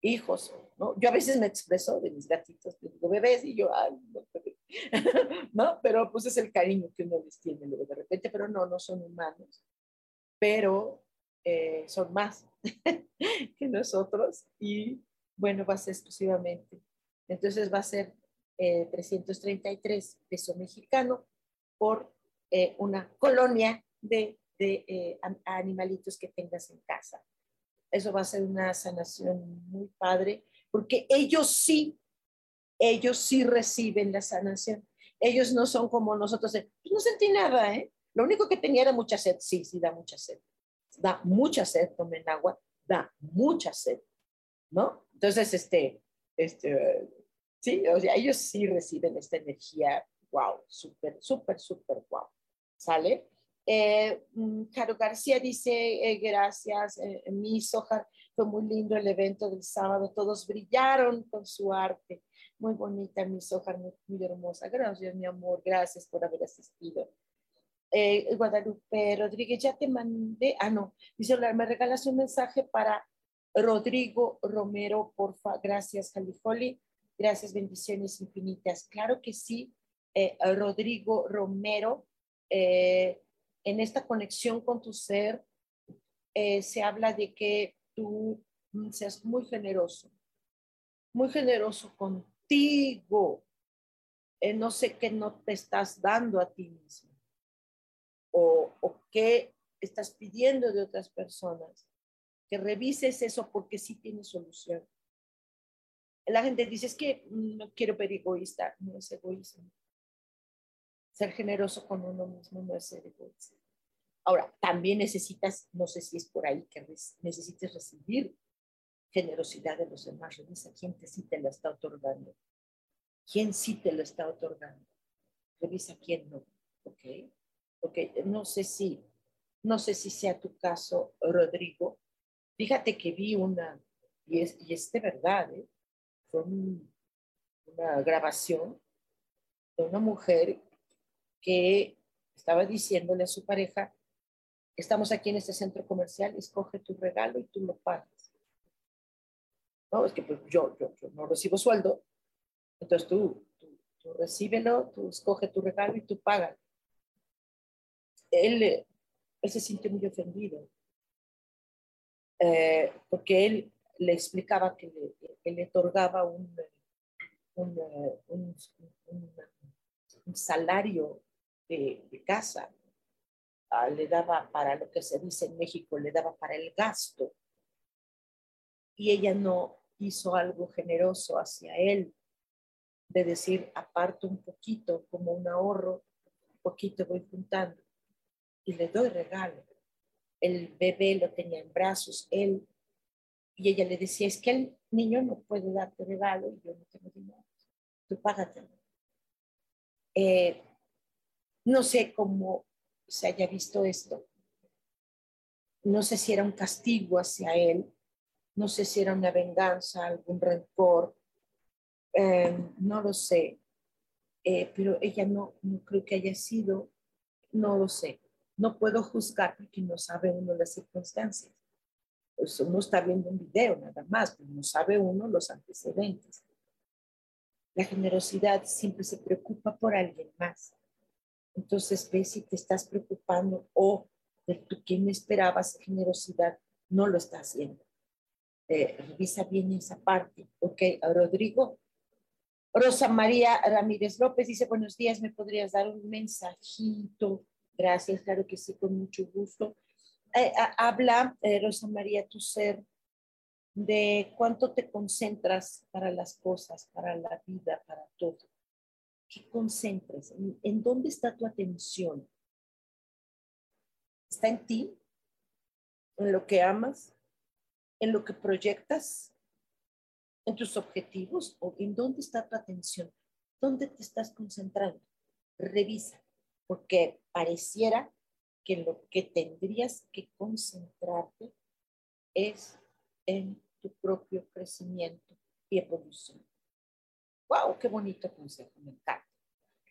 hijos, ¿no? Yo a veces me expreso de mis gatitos, de digo bebés y yo, ay, [laughs] no. Pero pues es el cariño que uno les tiene luego de repente, pero no, no son humanos, pero eh, son más [laughs] que nosotros y bueno, va a ser exclusivamente. Entonces va a ser 333 eh, pesos mexicano por eh, una colonia de, eh, animalitos que tengas en casa. Eso va a ser una sanación muy padre, porque ellos sí, ellos sí reciben la sanación. Ellos no son como nosotros, pues no sentí nada, ¿eh? Lo único que tenía era mucha sed. Sí, sí, da mucha sed. Da mucha sed, tomen agua, da mucha sed, ¿no? Entonces, este, este, sí, o sea, ellos sí reciben esta energía, wow, súper, súper, súper wow, ¿sale? Eh, mm, Caro García dice, eh, gracias, eh, mi soja, fue muy lindo el evento del sábado, todos brillaron con su arte, muy bonita mi soja, muy, muy hermosa, gracias mi amor, gracias por haber asistido. Guadalupe Rodríguez, ya te mandé, ah, no, dice, me regalas un mensaje para Rodrigo Romero, porfa, gracias, Califoli. Gracias, bendiciones infinitas. Claro que sí, Rodrigo Romero, en esta conexión con tu ser, eh, se habla de que tú seas muy generoso, muy generoso contigo. no sé qué no te estás dando a ti mismo o, o qué estás pidiendo de otras personas que revises eso porque sí tiene solución. La gente dice, es que no quiero ser egoísta, no es egoísmo. Ser generoso con uno mismo no es ser egoísta. Ahora, también necesitas, no sé si es por ahí que necesites recibir generosidad de los demás. Revisa quién te sí te la está otorgando. ¿Quién sí te lo está otorgando? Revisa quién no. ¿Ok? Ok, no sé si, no sé si sea tu caso, Rodrigo, Fíjate que vi una, y es, y es de verdad, ¿eh? fue un, una grabación de una mujer que estaba diciéndole a su pareja, estamos aquí en este centro comercial, escoge tu regalo y tú lo pagas. No, es que pues, yo, yo, no recibo sueldo, entonces tú, tú, tú recíbelo, tú escoge tu regalo y tú pagas. Él, él se sintió muy ofendido, eh, porque él le explicaba que le, le otorgaba un, un, un, un salario de, de casa, ah, le daba para lo que se dice en México, le daba para el gasto. Y ella no hizo algo generoso hacia él, de decir, aparto un poquito como un ahorro, poquito voy juntando y le doy regalo. El bebé lo tenía en brazos, él, y ella le decía, es que el niño no puede darte regalo y yo no tengo dinero, tú págatelo. Eh, no sé cómo se haya visto esto. No sé si era un castigo hacia él, no sé si era una venganza, algún rencor, em, no lo sé, eh, pero ella no, no creo que haya sido, no lo sé. No puedo juzgar porque no sabe uno las circunstancias. Pues uno está viendo un video nada más, pero no sabe uno los antecedentes. La generosidad siempre se preocupa por alguien más. Entonces ves si te estás preocupando o de tu quien esperabas generosidad, no lo está haciendo. Eh, revisa bien esa parte. Ok, Rodrigo. Rosa María Ramírez López dice, buenos días, ¿me podrías dar un mensajito? Gracias, claro que sí, con mucho gusto. Eh, habla, eh, Rosa María, tu ser, de cuánto te concentras para las cosas, para la vida, para todo que concentres, en, dónde está tu atención. ¿Está en ti? ¿En lo que amas? ¿En lo que proyectas? ¿En tus objetivos? ¿O en dónde está tu atención? ¿Dónde te estás concentrando? Revisa, porque pareciera que lo que tendrías que concentrarte es en tu propio crecimiento y evolución. ¡Wow! ¡Qué bonito consejo! Me encanta.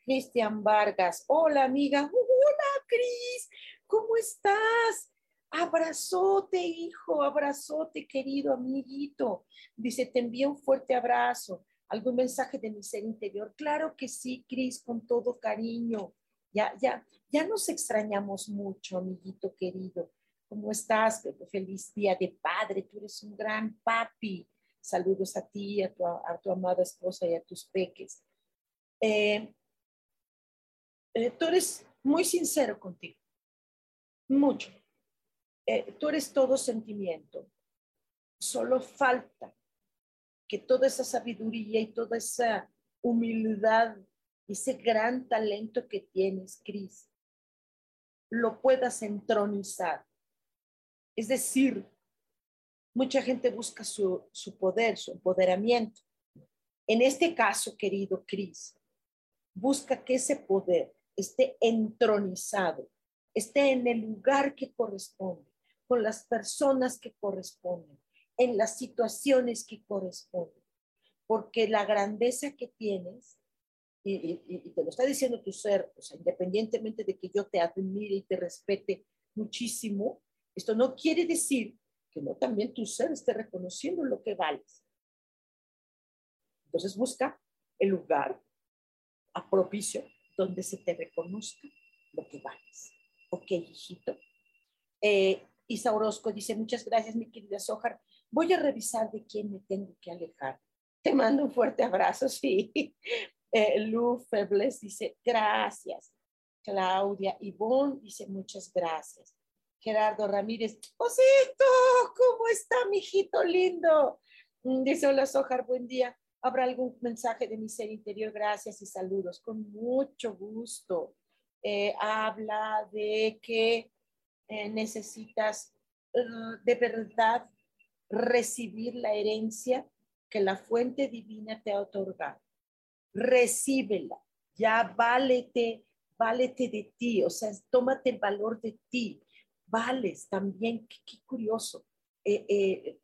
Cristian Vargas. Hola, amiga. Hola, Cris. ¿Cómo estás? Abrazote, hijo. Abrazote, querido amiguito. Dice, te envío un fuerte abrazo. ¿Algún mensaje de mi ser interior? Claro que sí, Cris, con todo cariño. Ya, ya, ya nos extrañamos mucho, amiguito querido. ¿Cómo estás? Feliz día de padre. Tú eres un gran papi. Saludos a ti, a tu, a tu amada esposa y a tus peques. Eh, eh, tú eres muy sincero contigo, mucho. Eh, tú eres todo sentimiento. Solo falta que toda esa sabiduría y toda esa humildad, ese gran talento que tienes, Cris, lo puedas entronizar. Es decir, Mucha gente busca su, poder, su empoderamiento. En este caso, querido Cris, busca que ese poder esté entronizado, esté en el lugar que corresponde, con las personas que corresponden, en las situaciones que corresponden. Porque la grandeza que tienes, y, te lo está diciendo tu ser, independientemente de que yo te admire y te respete muchísimo, esto no quiere decir no también tu ser esté reconociendo lo que vales. Entonces busca el lugar a propicio donde se te reconozca lo que vales. Ok, hijito. Eh, Isa Orozco dice, muchas gracias, mi querida Sojar. Voy a revisar de quién me tengo que alejar. Te mando un fuerte abrazo, [laughs] sí. Eh, Lu Febles dice, gracias. Claudia Ivonne dice, muchas gracias. Gerardo Ramírez, Osito, ¿cómo está, mijito lindo? Mm, dice, hola, Sojar, buen día. ¿Habrá algún mensaje de mi ser interior? Gracias y saludos. Con mucho gusto. Eh, habla de que eh, necesitas eh, de verdad recibir la herencia que la fuente divina te ha otorgado. Recíbela, ya válete, válete de ti, o sea, tómate el valor de ti, vales también, qué, curioso. Eh, eh,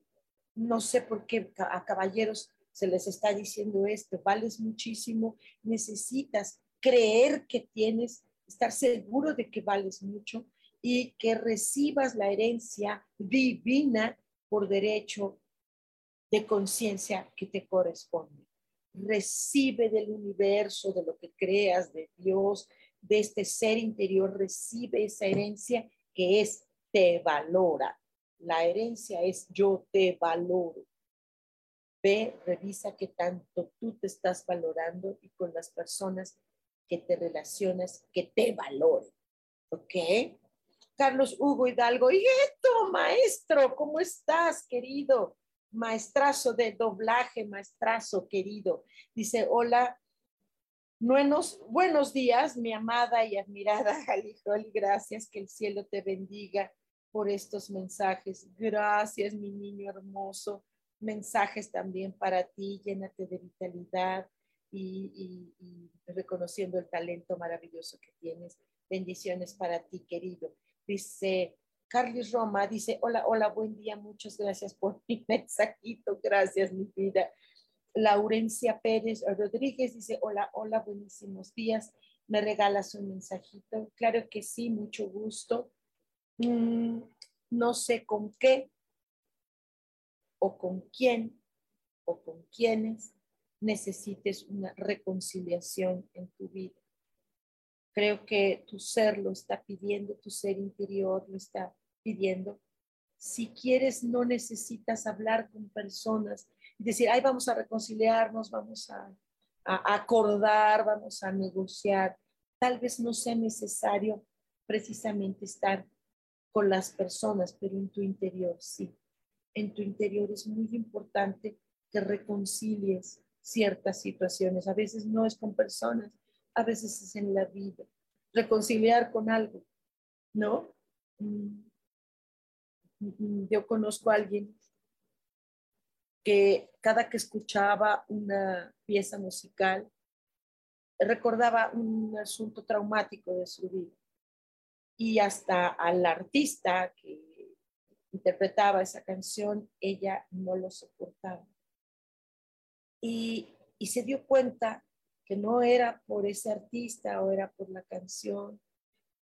no sé por qué a caballeros se les está diciendo esto, vales muchísimo, necesitas creer que tienes, estar seguro de que vales mucho y que recibas la herencia divina por derecho de conciencia que te corresponde. Recibe del universo, de lo que creas, de Dios, de este ser interior, recibe esa herencia que es te valora. La herencia es yo te valoro. Ve, revisa qué tanto tú te estás valorando y con las personas que te relacionas que te valoren. ¿Ok? Carlos Hugo Hidalgo, y esto, maestro, ¿cómo estás, querido? Maestrazo de doblaje, maestrazo querido. Dice, hola, buenos, buenos días, mi amada y admirada [laughs] Jalijoli, gracias, que el cielo te bendiga por estos mensajes. Gracias, mi niño hermoso mensajes también para ti, llénate de vitalidad y, reconociendo el talento maravilloso que tienes. Bendiciones para ti, querido. Dice Carlos Roma, dice, hola, hola, buen día, muchas gracias por mi [laughs] mensajito, gracias, mi vida. Laurencia Pérez Rodríguez dice, hola, hola, buenísimos días, me regalas un mensajito. Claro que sí, mucho gusto. Mm, no sé con qué, o con quién o con quienes necesites una reconciliación en tu vida. Creo que tu ser lo está pidiendo, tu ser interior lo está pidiendo. Si quieres, no necesitas hablar con personas decir, ay, vamos a reconciliarnos, vamos a, a acordar, vamos a negociar. Tal vez no sea necesario precisamente estar con las personas, pero en tu interior sí en tu interior es muy importante que reconcilies ciertas situaciones. A veces no es con personas, a veces es en la vida. Reconciliar con algo, ¿no? Mm. Yo conozco a alguien que cada que escuchaba una pieza musical recordaba un asunto traumático de su vida. Y hasta al artista que interpretaba esa canción, ella no lo soportaba. Y, y se dio cuenta que no era por ese artista o era por la canción,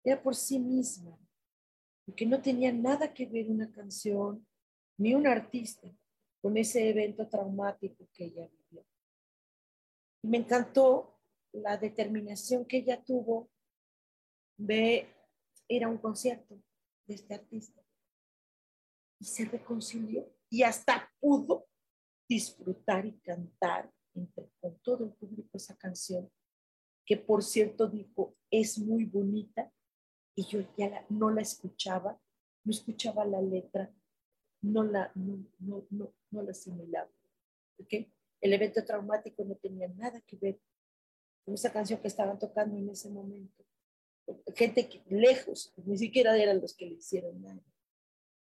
era por sí misma, porque no tenía nada que ver una canción ni un artista con ese evento traumático que ella vivió. Y me encantó la determinación que ella tuvo de ir a un concierto de este artista y se reconcilió y hasta pudo disfrutar y cantar con todo el público esa canción, que por cierto dijo, es muy bonita, y yo ya no la escuchaba, no escuchaba la letra, no la, no, no, no, no la asimilaba. ¿okay? El evento traumático no tenía nada que ver con esa canción que estaban tocando en ese momento. Gente que, lejos, ni siquiera eran los que le hicieron nada.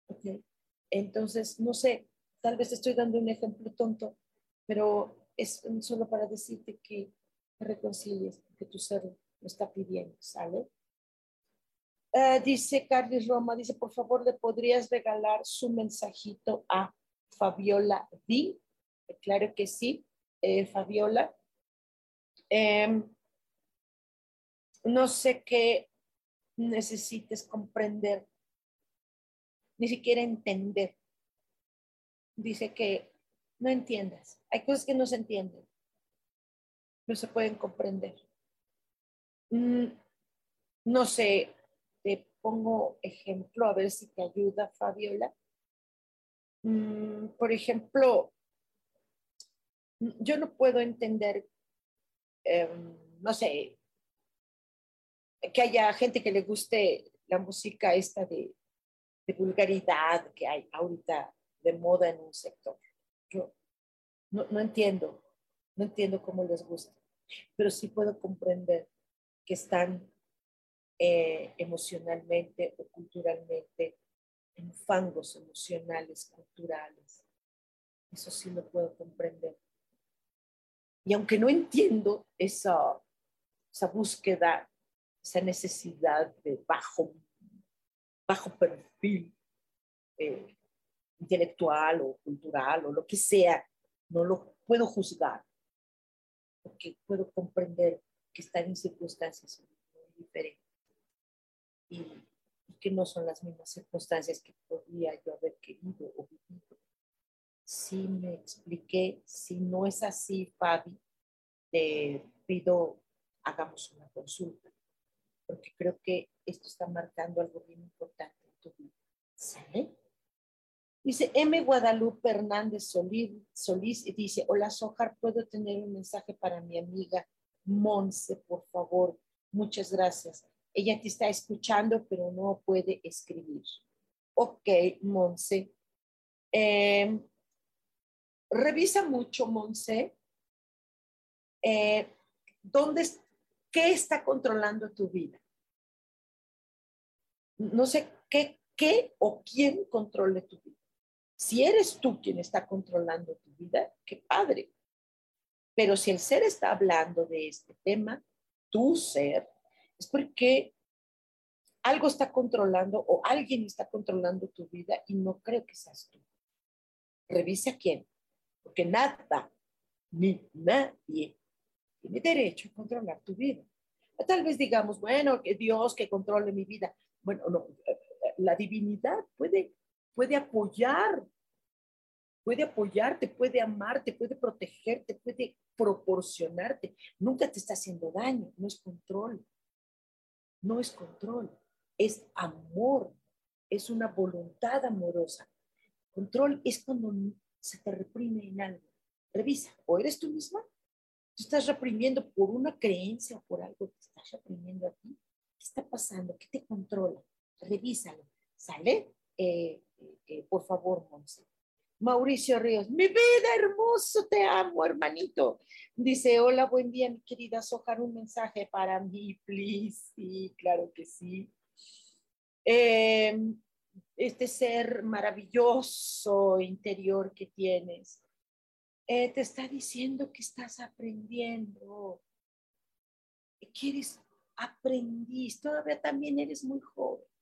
¿okay? Entonces, no sé, tal vez estoy dando un ejemplo tonto, pero es solo para decirte que te reconcilies, que tu ser lo está pidiendo, ¿sale? Eh, dice Carlos Roma, dice, por favor, ¿le podrías regalar su mensajito a Fabiola D? Claro que sí, eh, Fabiola. Em, no sé qué necesites comprender ni siquiera entender. Dice que no entiendas. Hay cosas que no se entienden, no se pueden comprender. Mm, no sé, pongo ejemplo a ver si te ayuda, Fabiola. Mm, por ejemplo, yo no puedo entender, em, no sé, que haya gente que le guste la música esta de de vulgaridad que hay ahorita de moda en un sector. Yo no entiendo, no entiendo cómo les gusta, pero sí puedo comprender que están eh, emocionalmente o culturalmente en fangos emocionales, culturales. Eso sí lo puedo comprender. Y aunque no entiendo esa, esa búsqueda, esa necesidad de bajo bajo perfil eh, intelectual o cultural o lo que sea, no lo, puedo juzgar, porque puedo comprender que están en circunstancias muy diferentes y, que no son las mismas circunstancias que podría yo haber querido o vivido. Si me expliqué, si no es así, Fabi, te pido, hagamos una consulta, porque creo que esto está marcando algo bien importante en tu vida. ¿Sale? Dice M. Guadalupe Hernández Solís, Solís dice, hola Sojar, ¿puedo tener un mensaje para mi amiga Monse, por favor? Muchas gracias. Ella te está escuchando, pero no puede escribir. Ok, Monse. Em, revisa mucho, Monse. Eh, ¿dónde, ¿Qué está controlando tu vida? No sé qué, qué o quién controle tu vida. Si eres tú quien está controlando tu vida, qué padre. Pero si el ser está hablando de este tema, tu ser, es porque algo está controlando o alguien está controlando tu vida y no creo que seas tú. Revisa quién, porque nada ni nadie tiene derecho a controlar tu vida. Tal vez digamos, bueno, que Dios que controle mi vida. Bueno, no, la divinidad puede, puede apoyar puede apoyarte, puede amarte, puede protegerte, puede proporcionarte. Nunca te está haciendo daño, no es control. No es control, es amor, es una voluntad amorosa. Control es cuando se te reprime en algo. Revisa, o eres tú misma, tú estás reprimiendo por una creencia o por algo que estás reprimiendo a ti. ¿Qué está pasando? ¿Qué te controla? Revísalo. ¿Sale? Eh, eh, eh, por favor, Monse. Mauricio Ríos, mi vida hermoso, te amo, hermanito. Dice, hola, buen día, mi querida Sojar, un mensaje para mí, please. Sí, claro que sí. Em, este ser maravilloso interior que tienes, eh, te está diciendo que estás aprendiendo. Quieres aprendiz, todavía también eres muy joven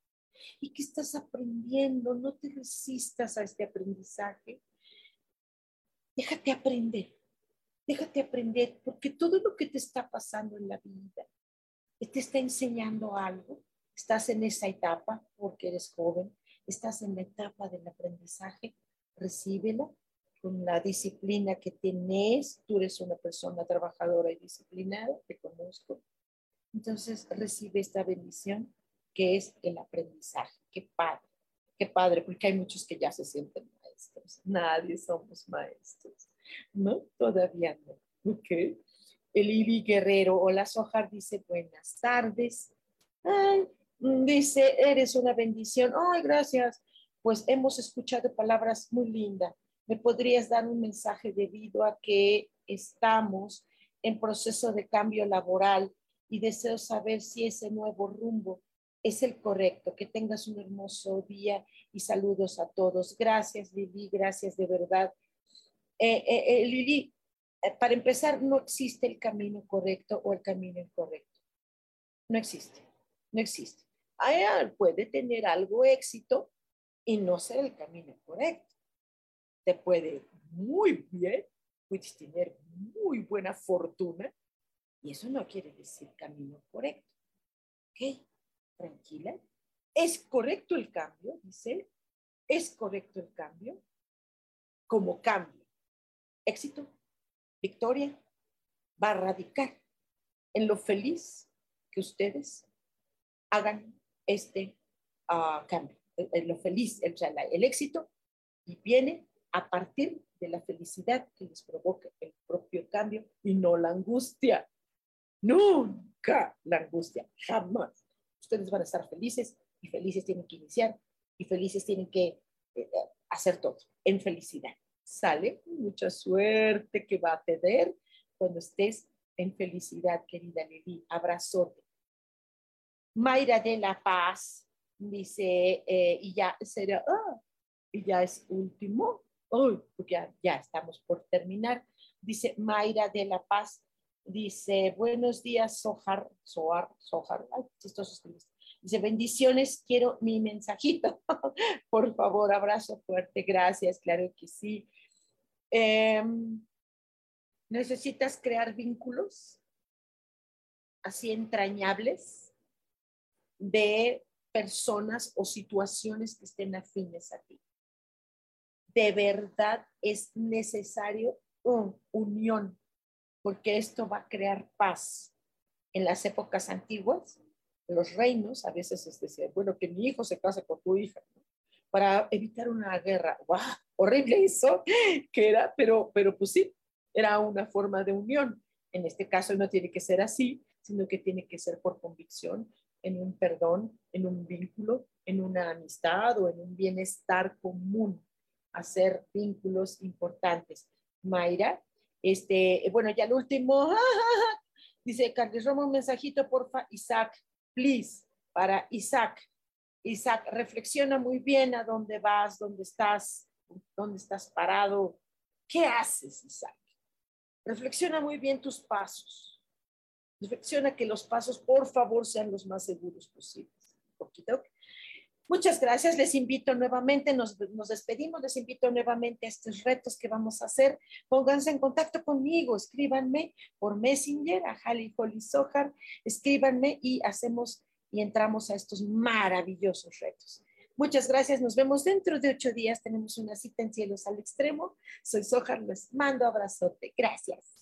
y que estás aprendiendo. No te resistas a este aprendizaje. Déjate aprender, déjate aprender, porque todo lo que te está pasando en la vida te está enseñando algo. Estás en esa etapa porque eres joven, estás en la etapa del aprendizaje, recíbela con la disciplina que tienes. Tú eres una persona trabajadora y disciplinada, te conozco. Entonces recibe esta bendición que es el aprendizaje. Qué padre, qué padre, porque hay muchos que ya se sienten maestros. Nadie somos maestros, ¿no? Todavía no. Ok. El Ibi Guerrero, hola Sojar, dice buenas tardes. Ay, dice, eres una bendición. Ay, gracias. Pues hemos escuchado palabras muy lindas. ¿Me podrías dar un mensaje debido a que estamos en proceso de cambio laboral y deseo saber si ese nuevo rumbo es el correcto. Que tengas un hermoso día y saludos a todos. Gracias, Lili, gracias de verdad. Eh, eh, eh, Lili, para empezar, no existe el camino correcto o el camino incorrecto. No existe, no existe. puede tener algo éxito y no ser el camino correcto. Te puede muy bien, puedes tener muy buena fortuna y eso no quiere decir camino correcto. ¿Ok? Tranquila. ¿Es correcto el cambio? Dice. ¿Es correcto el cambio? Como cambio. Éxito, victoria, va a radicar en lo feliz que ustedes hagan este ah, cambio. En lo feliz, el, el éxito y viene a partir de la felicidad que les provoca el propio cambio y no la angustia. Nunca la angustia, jamás ustedes van a estar felices y felices tienen que iniciar y felices tienen que eh, hacer todo en felicidad. Sale, mucha suerte que va a tener cuando estés en felicidad, querida Lili. Abrazote. Mayra de la Paz dice, eh, y ya será, ah, y ya es último, oh, ya, ya estamos por terminar. Dice Mayra de la Paz, Dice, buenos días, Sohar, Sojar, ay, Dice, bendiciones, quiero mi mensajito. [laughs] Por favor, abrazo fuerte, gracias, claro que sí. Em, necesitas crear vínculos así entrañables de personas o situaciones que estén afines a ti. De verdad es necesario una unión, porque esto va a crear paz. En las épocas antiguas, los reinos a veces es decir, bueno, que mi hijo se case con tu hija, para evitar una guerra. ¡Wow! Horrible eso que era, pero, pero pues sí, era una forma de unión. En este caso no tiene que ser así, sino que tiene que ser por convicción, en un perdón, en un vínculo, en una amistad o en un bienestar común, hacer vínculos importantes. Mayra, este, bueno, ya el último, [laughs] dice Carlos Roma, un mensajito, porfa, Isaac, please, para Isaac. Isaac, reflexiona muy bien a dónde vas, dónde estás, dónde estás parado. ¿Qué haces, Isaac? Reflexiona muy bien tus pasos. Reflexiona que los pasos, por favor, sean los más seguros posibles. Muchas gracias. Les invito nuevamente, nos, despedimos, les invito nuevamente a estos retos que vamos a hacer. Pónganse en contacto conmigo, escríbanme por Messenger a Hali Holly Sohar, escríbanme y hacemos y entramos a estos maravillosos retos. Muchas gracias. Nos vemos dentro de ocho días. Tenemos una cita en Cielos al Extremo. Soy Sojar. Les mando abrazote. Gracias.